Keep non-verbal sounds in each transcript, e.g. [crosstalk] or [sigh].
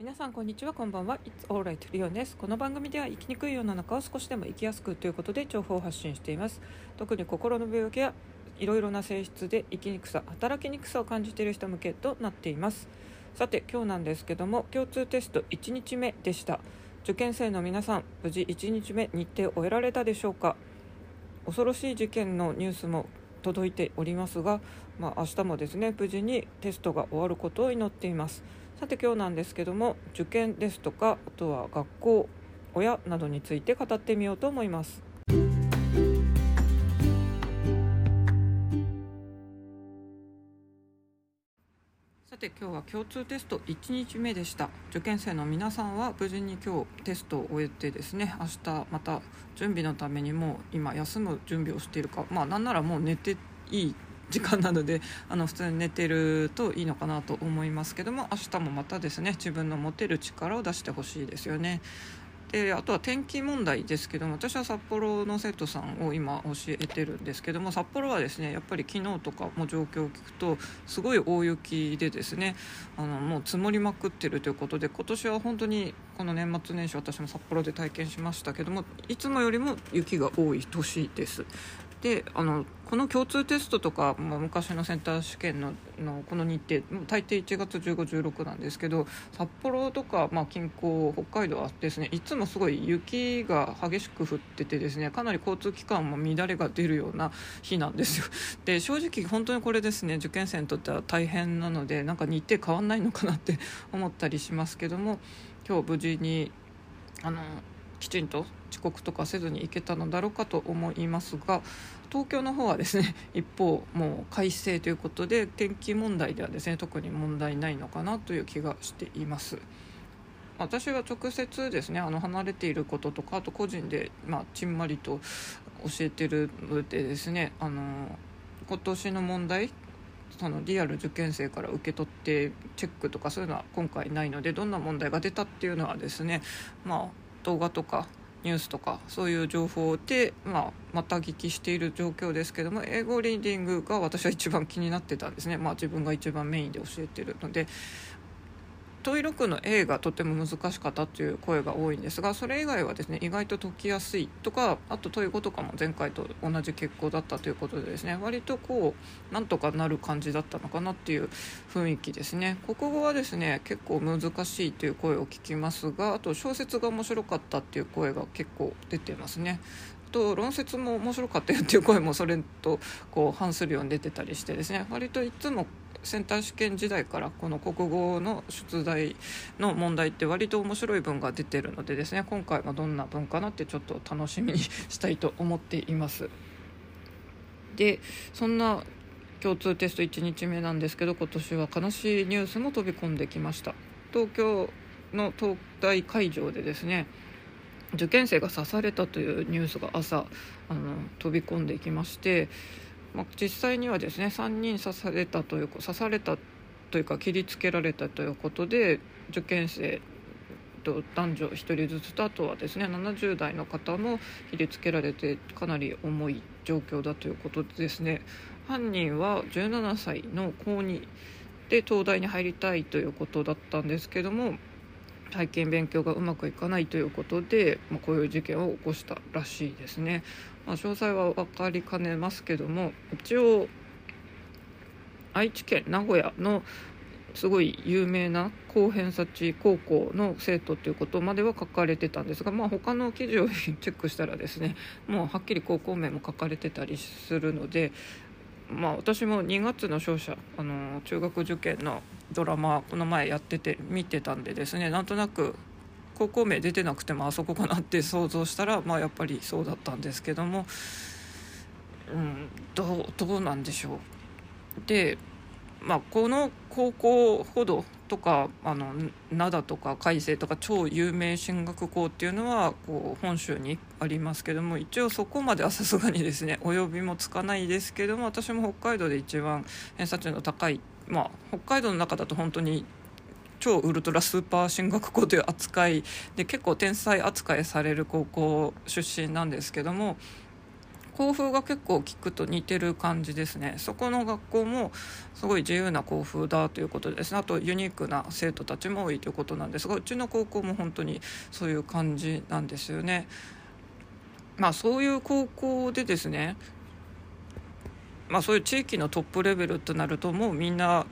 皆さんこんにちはこんばんは。It's alright リオンです。この番組では生きにくい世の中を少しでも生きやすくということで情報を発信しています。特に心の病気やいろいろな性質で生きにくさ働きにくさを感じている人向けとなっています。さて今日なんですけども共通テスト1日目でした。受験生の皆さん無事1日目日程を終えられたでしょうか？恐ろしい事件のニュースも届いておりますが、まあ、明日もですね無事にテストが終わることを祈っています。さて今日なんですけども受験ですとかあとは学校親などについて語ってみようと思います。さて今日は共通テスト1日目でした。受験生の皆さんは無事に今日テストを終えてですね明日また準備のためにもう今休む準備をしているかまあなんならもう寝ていい時間なのであの普通に寝てるといいのかなと思いますけども明日もまたですね自分の持てる力を出してほしいですよね。であとは天気問題ですけども私は札幌の生徒さんを今教えてるんですけども札幌はですねやっぱり昨日とかも状況を聞くとすごい大雪でですねあのもう積もりまくってるということで今年は本当にこの年末年始私も札幌で体験しましたけどもいつもよりも雪が多い年ですであのこの共通テストとか、まあ、昔のセンター試験ののこの日程大抵1月15、16なんですけど札幌とか、まあ、近郊北海道はですねいつもすごい雪が激しく降っててですねかなり交通機関も乱れが出るような日なんですよ。[laughs] で正直本当にこれですね受験生にとっては大変なのでなんか日程変わんないのかなって思ったりしますけども今日無事にあのきちんと遅刻とかせずに行けたのだろうかと思いますが東京の方はですね [laughs] 一方もう快晴ということで天気問題ではですね特に問題ないのかなという気がしています。私は直接ですねあの離れていることとかあと個人で、まあ、ちんまりと教えてるのでですねあの今年の問題そのリアル受験生から受け取ってチェックとかそういうのは今回ないのでどんな問題が出たっていうのはですねまあ動画とかニュースとかそういう情報で、まあ、また聞きしている状況ですけども英語リーディングが私は一番気になってたんですね、まあ、自分が一番メインで教えてるので。問い6の A がとても難しかったという声が多いんですがそれ以外はですね意外と解きやすいとかあと問い5とかも前回と同じ結構だったということでですね割とこうなんとかなる感じだったのかなっていう雰囲気ですね。国語はですね結構難しいという声を聞きますがあと小説が面白かったっていう声が結構出てますね。と論説も面白かったよっていう声もそれとこう反するように出てたりしてですね割といつもセンター試験時代からこの国語の出題の問題って割と面白い文が出てるのでですね今回はどんな文かなってちょっと楽しみにしたいと思っています。でそんな共通テスト1日目なんですけど今年は悲しいニュースも飛び込んできました東京の東大会場でですね受験生が刺されたというニュースが朝あの飛び込んできましてまあ、実際にはですね3人刺されたという刺されたというか切りつけられたということで受験生と男女1人ずつとあとはですね70代の方も切りつけられてかなり重い状況だということでですね犯人は17歳の高2で東大に入りたいということだったんですけども体験勉強がうまくいかないということで、まあ、こういう事件を起こしたらしいですね。まあ、詳細は分かりかねますけども一応愛知県名古屋のすごい有名な高偏差値高校の生徒ということまでは書かれてたんですが、まあ、他の記事をチェックしたらですねもうはっきり高校名も書かれてたりするので、まあ、私も2月の勝者あの中学受験のドラマこの前やってて見てたんでですねなんとなく高校名出てなくてもあそこかなって想像したら、まあ、やっぱりそうだったんですけども、うん、どうどうなんでしょう。で、まあ、この高校ほどとかあの灘とか海星とか超有名進学校っていうのはこう本州にありますけども一応そこまではさすがにですね及びもつかないですけども私も北海道で一番偏差値の高い、まあ、北海道の中だと本当に超ウルトラスーパー進学校という扱いで結構天才扱いされる高校出身なんですけども校風が結構聞くと似てる感じですねそこの学校もすごい自由な校風だということですねあとユニークな生徒たちも多いということなんですがうちの高校も本当にそういう感じなんですよね。まあそういう高校でですねまあそういう地域のトップレベルとなるともうみんな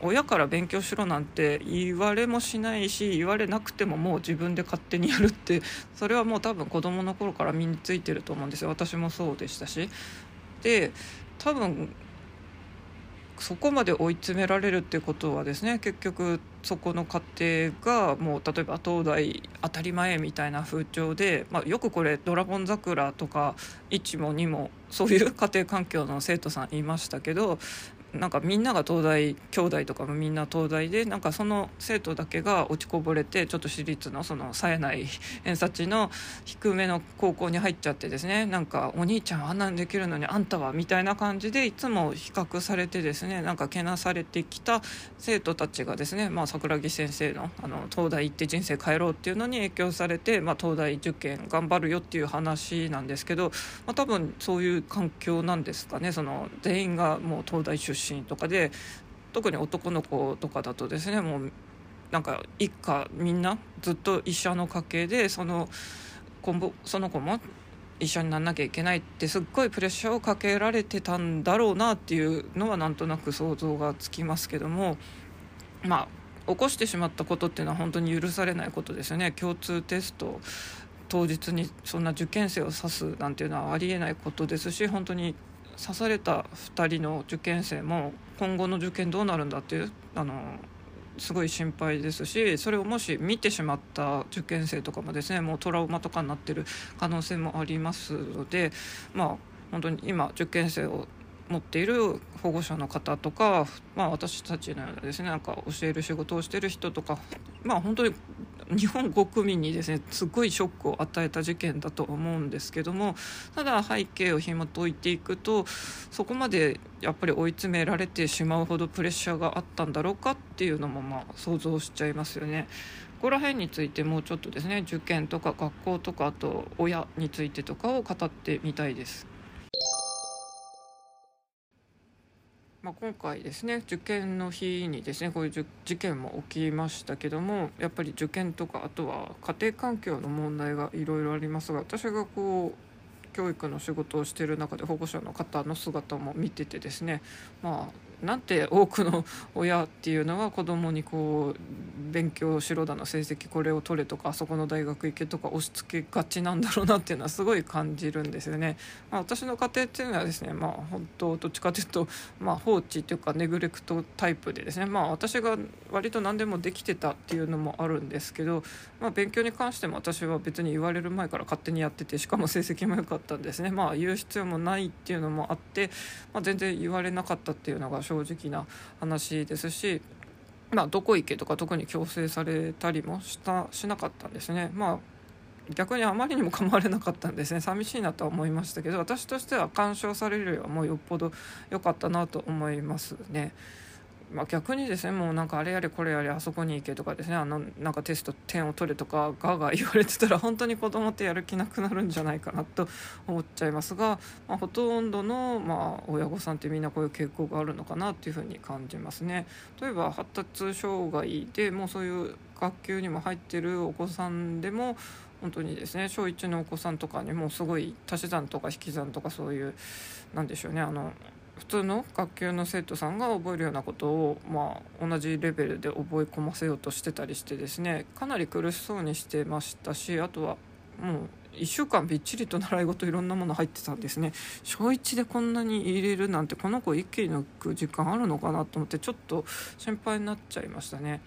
親から勉強しろなんて言われもしないし言われなくてももう自分で勝手にやるってそれはもう多分子どもの頃から身についてると思うんですよ私もそうでしたし。で多分そこまで追い詰められるってことはですね結局そこの家庭がもう例えば東大当たり前みたいな風潮で、まあ、よくこれ「ドラゴン桜」とか1も2もそういう家庭環境の生徒さんいましたけどなんかみんなが東大兄弟とかもみんな東大でなんかその生徒だけが落ちこぼれてちょっと私立のその冴えない偏差値の低めの高校に入っちゃってですねなんかお兄ちゃんあんなんできるのにあんたはみたいな感じでいつも比較されてですねなんかけなされてきた生徒たちがですね、まあ、桜木先生のあの東大行って人生変えろっていうのに影響されて、まあ、東大受験頑張るよっていう話なんですけど、まあ、多分そういう環境なんですかね。その全員がもう東大出身身とかで特に男の子とかだとですねもうなんか一家みんなずっと医者の家系でその子その子も医者にならなきゃいけないってすっごいプレッシャーをかけられてたんだろうなっていうのはなんとなく想像がつきますけどもまあ起こしてしまったことっていうのは本当に許されないことですよね。共通テスト当日にそんな受験生を指すなんていうのはありえないことですし本当に刺された2人の受験生も今後の受験どうなるんだっていうあのすごい心配ですしそれをもし見てしまった受験生とかもですねもうトラウマとかになってる可能性もありますのでまあ本当に今受験生を持っている保護者の方とか、まあ、私たちのようなですねなんか教える仕事をしてる人とかまあ本当に日本国民にですねすごいショックを与えた事件だと思うんですけどもただ背景を紐解いていくとそこまでやっぱり追い詰められてしまうほどプレッシャーがあったんだろうかっていうのもまあ想像しちゃいますよね。ここら辺についてもうちょっとですね受験とか学校とかあと親についてとかを語ってみたいです。まあ、今回ですね受験の日にですねこういう事件も起きましたけどもやっぱり受験とかあとは家庭環境の問題がいろいろありますが私がこう教育の仕事をしている中で保護者の方の姿も見ててですねまあなんて多くの親っていうのは子供にこう勉強しろだの成績これを取れとかあそこの大学行けとか押し付けがちなんだろうなっていうのはすごい感じるんですよね。まあ、私の家庭っていうのはですねまあ本当どっちかというと、まあ、放置というかネグレクトタイプでですねまあ私が割と何でもできてたっていうのもあるんですけど、まあ、勉強に関しても私は別に言われる前から勝手にやっててしかも成績も良かったんですねまあ言う必要もないっていうのもあって、まあ、全然言われなかったっていうのが正直な話ですし、まあ、どこ行けとか特に強制されたりもしたしなかったんですね。まあ逆にあまりにも構われなかったんですね寂しいなとは思いましたけど私としては干渉されるよりはもうよっぽど良かったなと思いますね。まあ、逆にですねもうなんかあれやれこれやれあそこに行けとかですねあのなんかテスト点を取れとかガーガー言われてたら本当に子供ってやる気なくなるんじゃないかなと思っちゃいますが、まあ、ほとんどの、まあ、親御さんってみんなこういう傾向があるのかなっていうふうに感じますね。例えば発達障害でもうそういう学級にも入ってるお子さんでも本当にですね小1のお子さんとかにもすごい足し算とか引き算とかそういうなんでしょうねあの普通の学級の生徒さんが覚えるようなことを、まあ、同じレベルで覚え込ませようとしてたりしてですねかなり苦しそうにしてましたしあとはもう1週間びっちりと習い事いろんなもの入ってたんですね小1でこんなに入れるなんてこの子一気に抜く時間あるのかなと思ってちょっと心配になっちゃいましたね。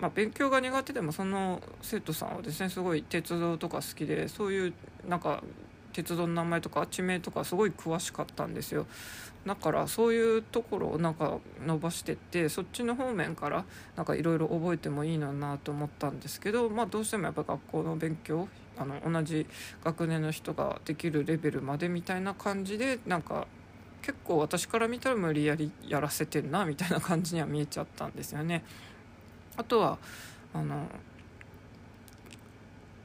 まあ、勉強が苦手でもその生徒さんはですねすごい鉄道とか好きでそういうなんか鉄道の名前とか地名とかすごい詳しかったんですよだからそういうところをなんか伸ばしてってそっちの方面からなんかいろいろ覚えてもいいのなと思ったんですけど、まあ、どうしてもやっぱ学校の勉強あの同じ学年の人ができるレベルまでみたいな感じでなんか結構私から見たら無理やりやらせてんなみたいな感じには見えちゃったんですよね。あとはあの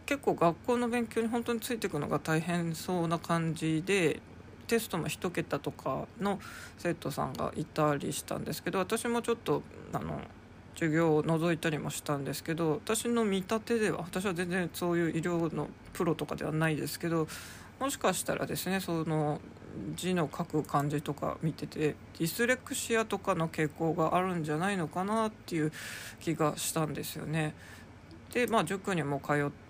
結構学校の勉強に本当についていくのが大変そうな感じでテストも1桁とかの生徒さんがいたりしたんですけど私もちょっとあの授業を覗いたりもしたんですけど私の見立てでは私は全然そういう医療のプロとかではないですけどもしかしたらですねその字の書く感じとか見ててディスレクシアとかの傾向があるんじゃないのかなっていう気がしたんですよね。でまあ塾にも通って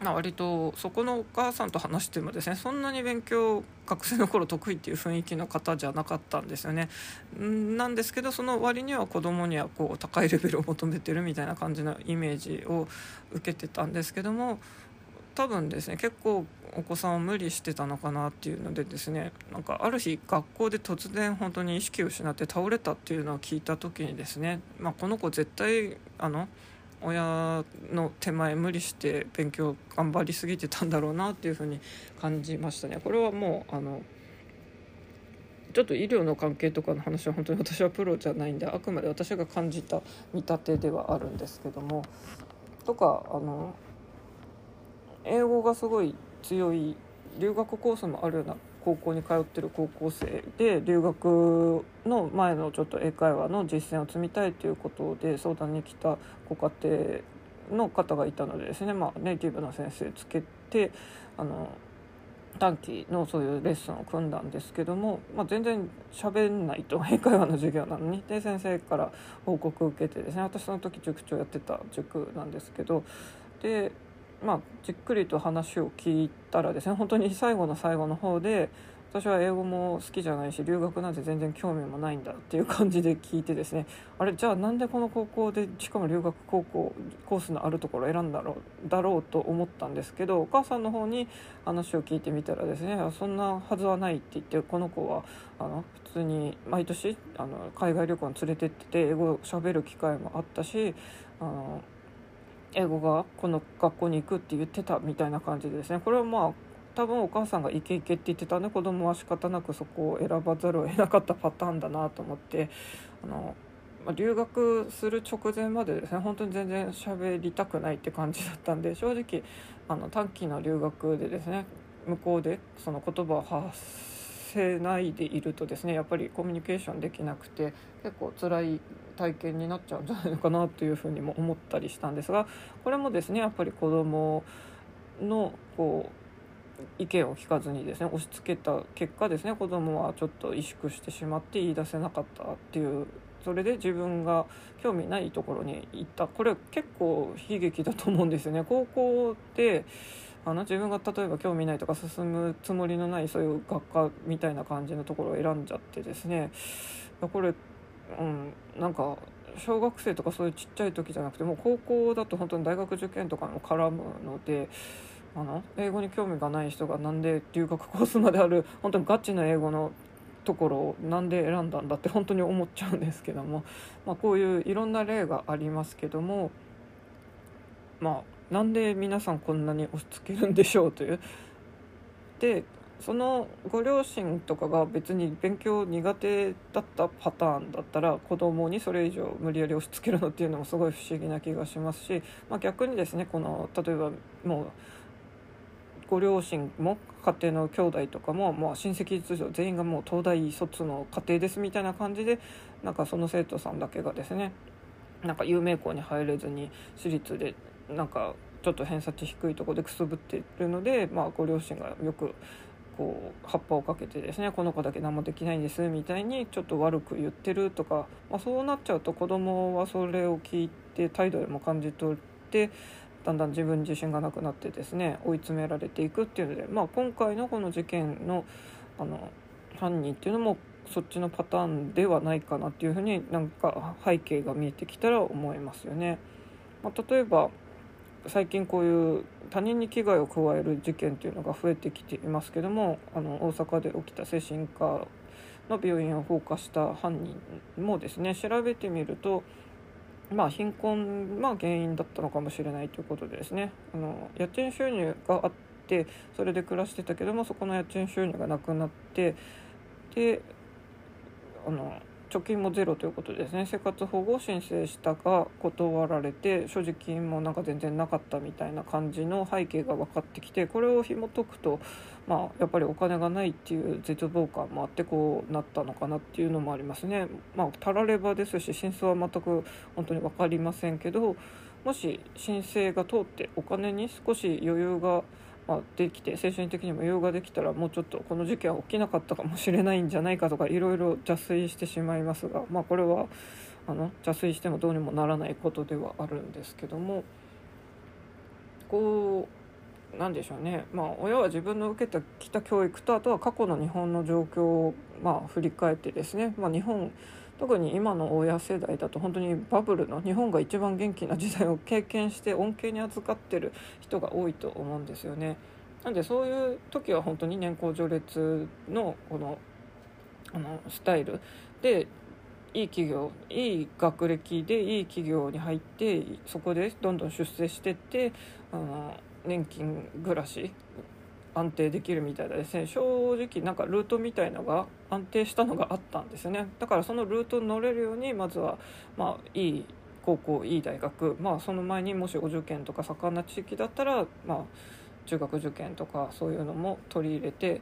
まあ、割とそこのお母さんと話してもですねそんなに勉強学生の頃得意っていう雰囲気の方じゃなかったんですよね。なんですけどその割には子供にはこう高いレベルを求めてるみたいな感じのイメージを受けてたんですけども多分ですね結構お子さんを無理してたのかなっていうのでですねなんかある日学校で突然本当に意識を失って倒れたっていうのを聞いた時にですね、まあ、この子絶対あの親の手前無理して勉強頑張りすぎてたんだろうなっていうふうに感じましたね。これはもうあのちょっと医療の関係とかの話は本当に私はプロじゃないんであくまで私が感じた見立てではあるんですけどもとかあの英語がすごい強い留学コースもあるような高校に通ってる高校生で留学の前のちょっと英会話の実践を積みたいということで相談に来たご家庭の方がいたのでですね、まあ、ネイティブの先生つけてあの短期のそういうレッスンを組んだんですけども、まあ、全然喋んないと [laughs] 英会話の授業なのに。で先生から報告を受けてですね私その時塾長やってた塾なんですけどでまあ、じっくりと話を聞いたらですね本当に最後の最後の方で私は英語も好きじゃないし留学なんて全然興味もないんだっていう感じで聞いてですね [laughs] あれじゃあなんでこの高校でしかも留学高校コースのあるところを選んだろうだろうと思ったんですけどお母さんの方に話を聞いてみたらですねそんなはずはないって言ってこの子はあの普通に毎年あの海外旅行に連れてってて英語をしゃべる機会もあったしあの英語がこの学校に行くって言ってたみたいな感じですね。これはまあ多分お母さんがイケイケって言ってたんで子供は仕方なくそこを選ばざるを得なかったパターンだなと思ってあの、留学する直前までですね本当に全然喋りたくないって感じだったんで正直あの短期の留学でですね向こうでその言葉を発せないでいるとですねやっぱりコミュニケーションできなくて結構辛い体験になっちゃうんじゃないのかなというふうにも思ったりしたんですがこれもですねやっぱり子どものこう意見を聞かずにですね押し付けた結果ですね子どもはちょっと萎縮してしまって言い出せなかったっていうそれで自分が興味ないところに行ったこれ結構悲劇だと思うんですよね。高校であの自分が例えば興味ないとか進むつもりのないそういう学科みたいな感じのところを選んじゃってですね。これうんなんか小学生とかそういうちっちゃい時じゃなくてもう高校だと本当に大学受験とかも絡むのであの英語に興味がない人がなんで留学コースまである本当にガチな英語のところをなんで選んだんだって本当に思っちゃうんですけども、まあ、こういういろんな例がありますけども。まあなんで皆さんこんなに押し付けるんでしょうという。でそのご両親とかが別に勉強苦手だったパターンだったら子供にそれ以上無理やり押し付けるのっていうのもすごい不思議な気がしますし、まあ、逆にですねこの例えばもうご両親も家庭の兄弟とかも、まあ、親戚通常全員がもう東大卒の家庭ですみたいな感じでなんかその生徒さんだけがですねなんか有名校に入れずに私立でなんかちょっと偏差値低いとこでくすぶってるので、まあ、ご両親がよくこう葉っぱをかけてですねこの子だけ何もできないんですみたいにちょっと悪く言ってるとか、まあ、そうなっちゃうと子供はそれを聞いて態度でも感じ取ってだんだん自分自身がなくなってですね追い詰められていくっていうので、まあ、今回のこの事件のあの犯人っていうのもそっちのパターンではないかなっていうふうになんか背景が見えてきたら思いますよね。まあ、例えば最近こういう他人に危害を加える事件というのが増えてきていますけどもあの大阪で起きた精神科の病院を放火した犯人もですね調べてみると、まあ、貧困が原因だったのかもしれないということでですねあの家賃収入があってそれで暮らしてたけどもそこの家賃収入がなくなってであの貯金もゼロということですね生活保護を申請したが断られて所持金もなんか全然なかったみたいな感じの背景が分かってきてこれを紐解くと、まあ、やっぱりお金がないっていう絶望感もあってこうなったのかなっていうのもありますね。まあ、たらればですし真相は全く本当に分かりませんけどもし申請が通ってお金に少し余裕がまあ、できて精神的にも余裕ができたらもうちょっとこの事件は起きなかったかもしれないんじゃないかとかいろいろ邪推してしまいますが、まあ、これはあの邪推してもどうにもならないことではあるんですけどもこうなんでしょうね、まあ、親は自分の受けたきた教育とあとは過去の日本の状況を、まあ、振り返ってですね、まあ、日本特に今の親世代だと本当にバブルの日本が一番元気な時代を経験して恩恵に預かってる人が多いと思うんですよね。なんでそういう時は本当に年功序列のこのあのスタイルでいい企業いい学歴でいい企業に入ってそこでどんどん出世してってあの年金暮らし安定できるみたいですね正直なんかルートみたいのが安定したのがあったんですよね。だからそのルートに乗れるようにまずはまあいい高校いい大学まあその前にもしお受験とか盛んな地域だったらまあ中学受験とかそういうのも取り入れて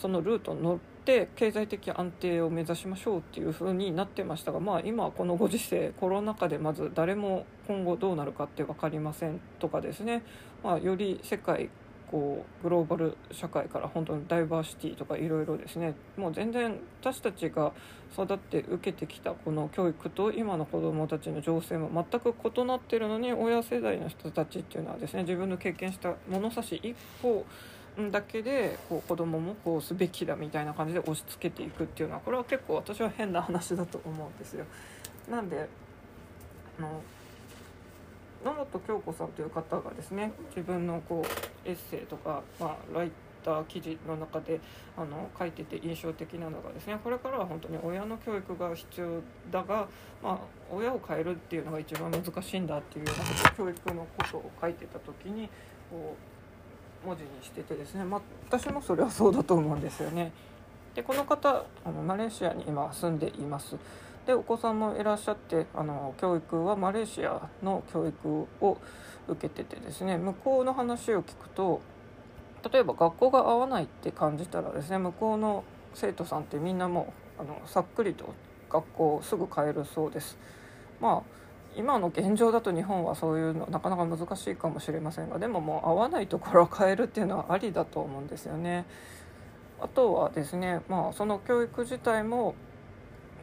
そのルートに乗って経済的安定を目指しましょうっていう風になってましたがまあ今このご時世コロナ禍でまず誰も今後どうなるかって分かりませんとかですね、まあ、より世界こうグローバル社会から本当にダイバーシティとかいろいろですねもう全然私たちが育って受けてきたこの教育と今の子どもたちの情勢も全く異なってるのに親世代の人たちっていうのはですね自分の経験した物差し一歩だけでこう子供もこうすべきだみたいな感じで押し付けていくっていうのはこれは結構私は変な話だと思うんですよ。なんであの野本京子さんという方がですね自分のこうエッセイとか、まあ、ライター記事の中であの書いてて印象的なのがですねこれからは本当に親の教育が必要だが、まあ、親を変えるっていうのが一番難しいんだっていうような教育のことを書いてた時にこう文字にしててですね、まあ、私もそれはそうだと思うんですよね。でこの方あのマレーシアに今住んでいます。でお子さんもいらっしゃってあの教育はマレーシアの教育を受けててですね向こうの話を聞くと例えば学校が合わないって感じたらですね向こうの生徒さんってみんなもうあのさっくりと学校すぐ変えるそうです。まあ今の現状だと日本はそういうのなかなか難しいかもしれませんがでももう合わないところを変えるっていうのはありだと思うんですよね。あとはですねまあその教育自体も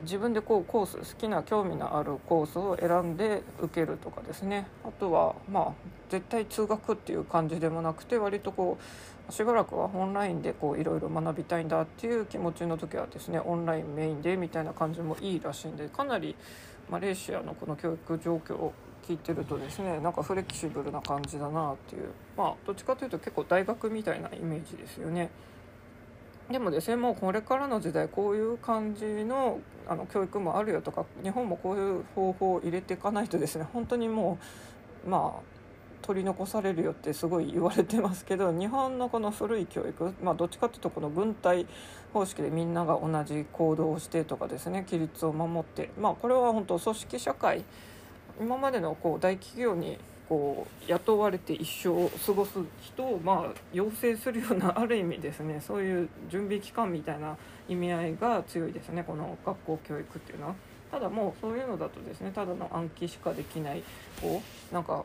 自分でこうコース好きな興味のあるコースを選んで受けるとかですねあとはまあ絶対通学っていう感じでもなくて割とこうしばらくはオンラインでいろいろ学びたいんだっていう気持ちの時はですねオンラインメインでみたいな感じもいいらしいんでかなりマレーシアのこの教育状況を聞いてるとですねなんかフレキシブルな感じだなっていうまあどっちかというと結構大学みたいなイメージですよね。でもですねもうこれからの時代こういう感じのあの教育もあるよとか日本もこういう方法を入れていかないとですね本当にもうまあ取り残されるよってすごい言われてますけど日本のこの古い教育、まあ、どっちかっていうとこの軍隊方式でみんなが同じ行動をしてとかですね規律を守ってまあこれは本当組織社会今までのこう大企業にこう雇われて一生を過ごす人をまあ養成するようなある意味ですね [laughs] そういう準備期間みたいな意味合いが強いですねこの学校教育っていうのは。ただもうそういうのだとですねただの暗記しかできないこうなんか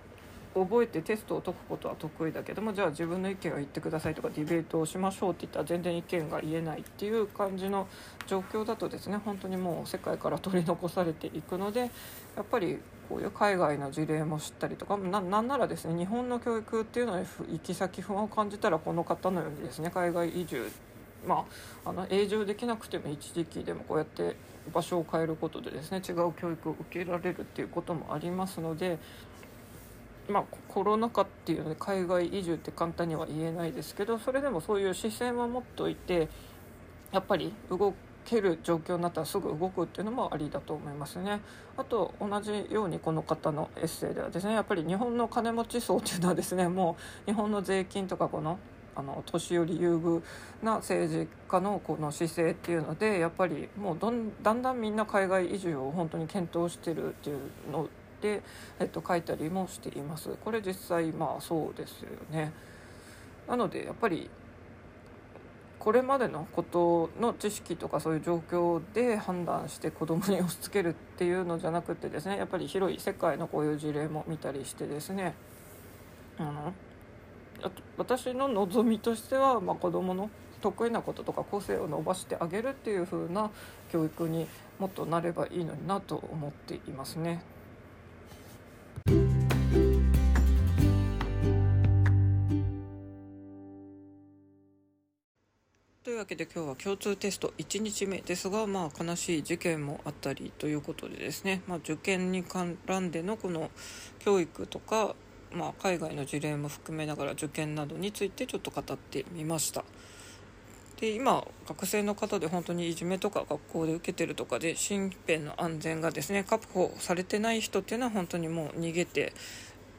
覚えてテストを解くことは得意だけどもじゃあ自分の意見を言ってくださいとかディベートをしましょうって言ったら全然意見が言えないっていう感じの状況だとですね本当にもう世界から取り残されていくのでやっぱりこういう海外の事例も知ったりとかななんならですね日本の教育っていうのに行き先不安を感じたらこの方のようにですね海外移住まあ、あの永住できなくても一時期でもこうやって場所を変えることでですね違う教育を受けられるっていうこともありますので、まあ、コロナ禍っていうので海外移住って簡単には言えないですけどそれでもそういう視線は持っておいてやっぱり動ける状況になったらすぐ動くっていうのもありだと思いますね。あと同じようにこの方のエッセイではですねやっぱり日本の金持ち層っていうのはですねもう日本の税金とかこのあの年寄り優遇な政治家のこの姿勢っていうのでやっぱりもうどんだんだんみんな海外移住を本当に検討してるっていうので、えっと、書いたりもしています。これ実際まあそうですよねなのでやっぱりこれまでのことの知識とかそういう状況で判断して子供に押し付けるっていうのじゃなくてですねやっぱり広い世界のこういう事例も見たりしてですねあの私の望みとしては、まあ、子どもの得意なこととか個性を伸ばしてあげるっていう風な教育にもっとなればいいのになと思っていますね。わけで今日は共通テスト1日目ですが、まあ、悲しい事件もあったりということでですね、まあ、受験に絡んでのこの教育とかまあ、海外の事例も含めながら受験などについてちょっと語ってみました。で今学生の方で本当にいじめとか学校で受けてるとかで身辺の安全がですね確保されてない人っていうのは本当にもう逃げて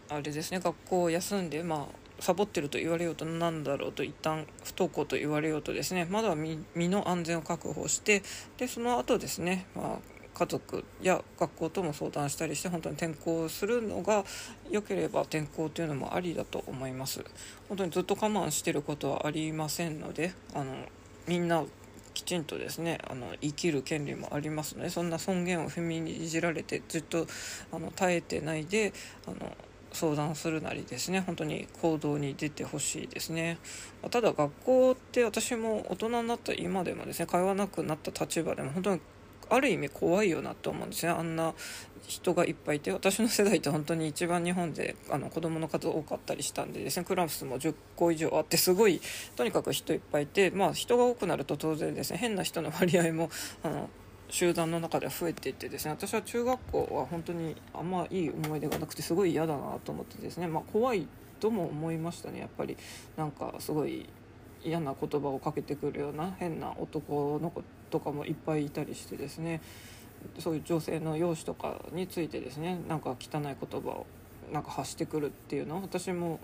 あれですね学校を休んでまあサボってると言われようとなんだろうと一旦不登校と言われようとですね。まだ身の安全を確保してでその後ですね、まあ、家族や学校とも相談したりして本当に転校するのが良ければ転校というのもありだと思います。本当にずっと我慢してることはありませんのであのみんなきちんとですねあの生きる権利もありますのでそんな尊厳を踏みにじられてずっとあの耐えてないであの相談するなりですね本当に行動に出てほしいですね。ただ学校って私も大人になった今でもですね通わなくなった立場でも本当にある意味怖いよなと思うんですね。あんな人がいっぱいいて私の世代って本当に一番日本であの子供の数多かったりしたんでですねクラスも10個以上あってすごいとにかく人いっぱいいてまあ人が多くなると当然ですね変な人の割合もあの集団の中で増えていってですね私は中学校は本当にあんまいい思い出がなくてすごい嫌だなと思ってですね、まあ、怖いとも思いましたねやっぱりなんかすごい嫌な言葉をかけてくるような変な男の子とかもいっぱいいたりしてですねそういう女性の容姿とかについてですねなんか汚い言葉をなんか発してくるっていうのを私も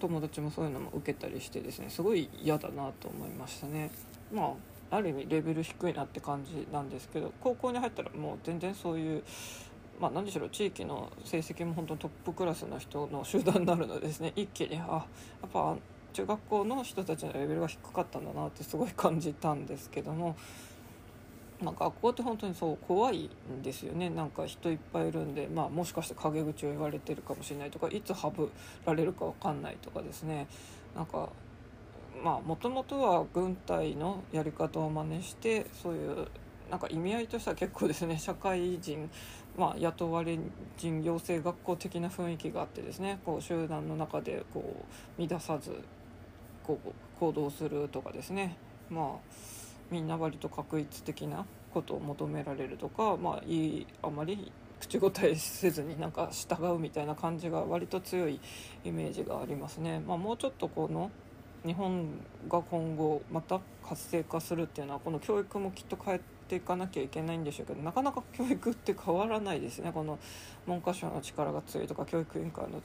友達もそういうのも受けたりしてですねすごい嫌だなと思いましたね。まあある意味レベル低いなって感じなんですけど高校に入ったらもう全然そういうまあ、何しょう地域の成績も本当トップクラスの人の集団になるのでですね。一気にあやっぱ中学校の人たちのレベルが低かったんだなってすごい感じたんですけどもまあ、学校って本当にそう怖いんですよね。なんか人いっぱいいるんで、まあ、もしかして陰口を言われてるかもしれないとかいつハブられるか分かんないとかですね。なんかまあもともとは軍隊のやり方を真似してそういうなんか意味合いとしては結構ですね [laughs] 社会人、まあ、雇われ人養成学校的な雰囲気があってですねこう集団の中でこう乱さずこう行動するとかですねまあみんな割と確一的なことを求められるとか、まあ、いいあまり口答えせずになんか従うみたいな感じが割と強いイメージがありますね。まあ、もうちょっとこの日本が今後また活性化するっていうのはこの教育もきっと変えていかなきゃいけないんでしょうけどなかなか教育って変わらないですね。この文科省の力が強いとか教育委員会の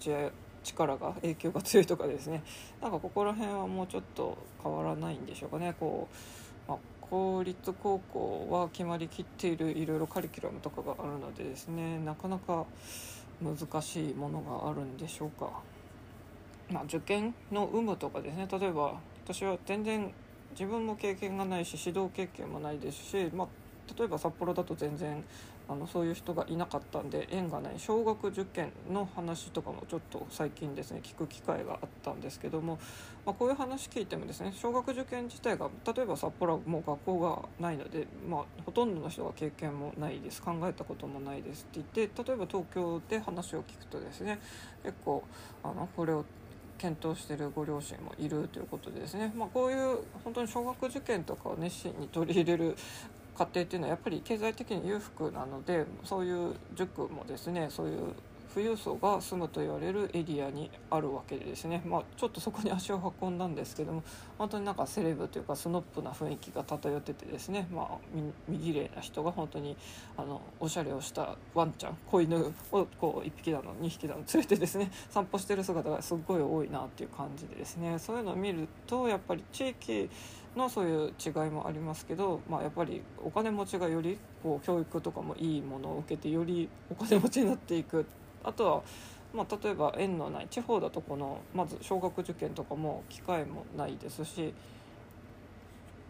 力が影響が強いとかですね。なんかここら辺はもうちょっと変わらないんでしょうかね。こうま公立高校は決まりきっているいろいろカリキュラムとかがあるのでですねなかなか難しいものがあるんでしょうか、まあ、受験の有無とかですね。例えば私は全然自分も経験がないし指導経験もないですし、まあ、例えば札幌だと全然あのそういう人がいなかったんで縁がない。小学受験の話とかもちょっと最近ですね聞く機会があったんですけども、まあ、こういう話聞いてもですね小学受験自体が例えば札幌はもう学校がないので、まあ、ほとんどの人が経験もないです。考えたこともないですって言って例えば東京で話を聞くとですね結構あのこれを検討しているご両親もいるということでですね、まあ、こういう本当に小学受験とかを熱心に取り入れる家庭っていうのはやっぱり経済的に裕福なのでそういう塾もですねそういう富裕層が住むと言われるエリアにあるわけですね、まあ、ちょっとそこに足を運んだんですけども本当になんかセレブというかスノップな雰囲気が漂っててですね、まあ、見綺麗な人が本当にあのおしゃれをしたワンちゃん子犬をこう1匹だの2匹だの連れてですね散歩してる姿がすごい多いなっていう感じでですね。そういうのを見るとやっぱり地域のそういう違いもありますけど、まあ、やっぱりお金持ちがよりこう教育とかもいいものを受けてよりお金持ちになっていくあとは、まあ、例えば縁のない地方だとこのまず小学受験とかも機会もないですし、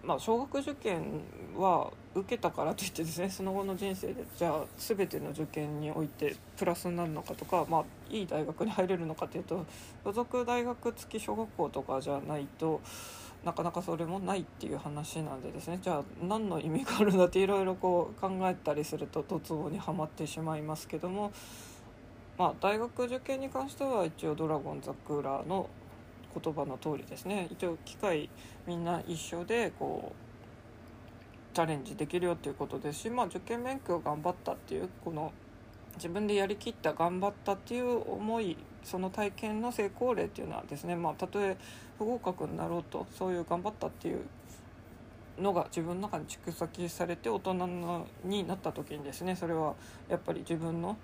まあ、小学受験は受けたからといってですね [laughs] その後の人生でじゃあ全ての受験においてプラスになるのかとか、まあ、いい大学に入れるのかというと付属大学付き小学校とかじゃないと。なかなかそれもないっていう話なんでですねじゃあ何の意味があるんだっていろいろこう考えたりするとドツボにはまってしまいますけどもまあ大学受験に関しては一応「ドラゴン桜」の言葉の通りですね。一応機会みんな一緒でこうチャレンジできるよっていうことですし、まあ、受験勉強頑張ったっていうこの自分でやりきった頑張ったっていう思いその体験の成功例っていうのはですねまあたとえ不合格になろうとそういう頑張ったっていうのが自分の中に蓄積されて大人のになった時にですねそれはやっぱり自分の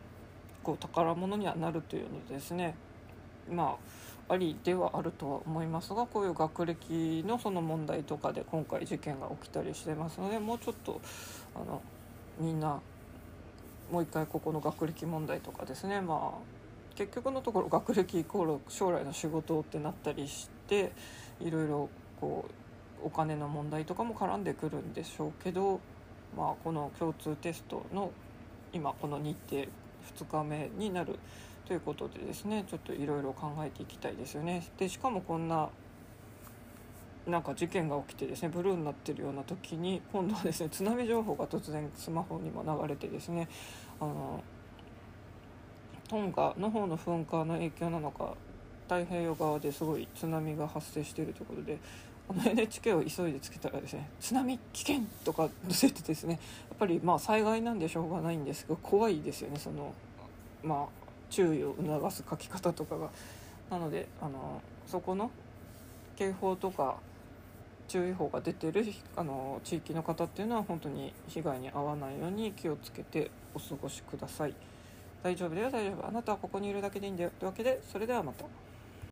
こう宝物にはなるというのですね。まあありではあるとは思いますがこういう学歴のその問題とかで今回事件が起きたりしてますのでもうちょっとあのみんなもう一回ここの学歴問題とかですね。まあ結局のところ学歴イコール将来の仕事ってなったりしていろいろこうお金の問題とかも絡んでくるんでしょうけど、まあ、この共通テストの今この日程2日目になるということでですねちょっといろいろ考えていきたいですよね。でしかもこんななんか事件が起きてですねブルーになってるような時に今度はですね津波情報が突然スマホにも流れてですねあのトンガの方の噴火の影響なのか太平洋側ですごい津波が発生しているということであの NHK を急いでつけたらですね津波危険とか出てですねやっぱりまあ災害なんでしょうがないんですが怖いですよねそのまあ注意を促す書き方とかが。なのであのそこの警報とか注意報が出てるあの地域の方っていうのは本当に被害に遭わないように気をつけてお過ごしください。大丈夫だよ大丈夫あなたはここにいるだけでいいんだよというわけでそれではまた。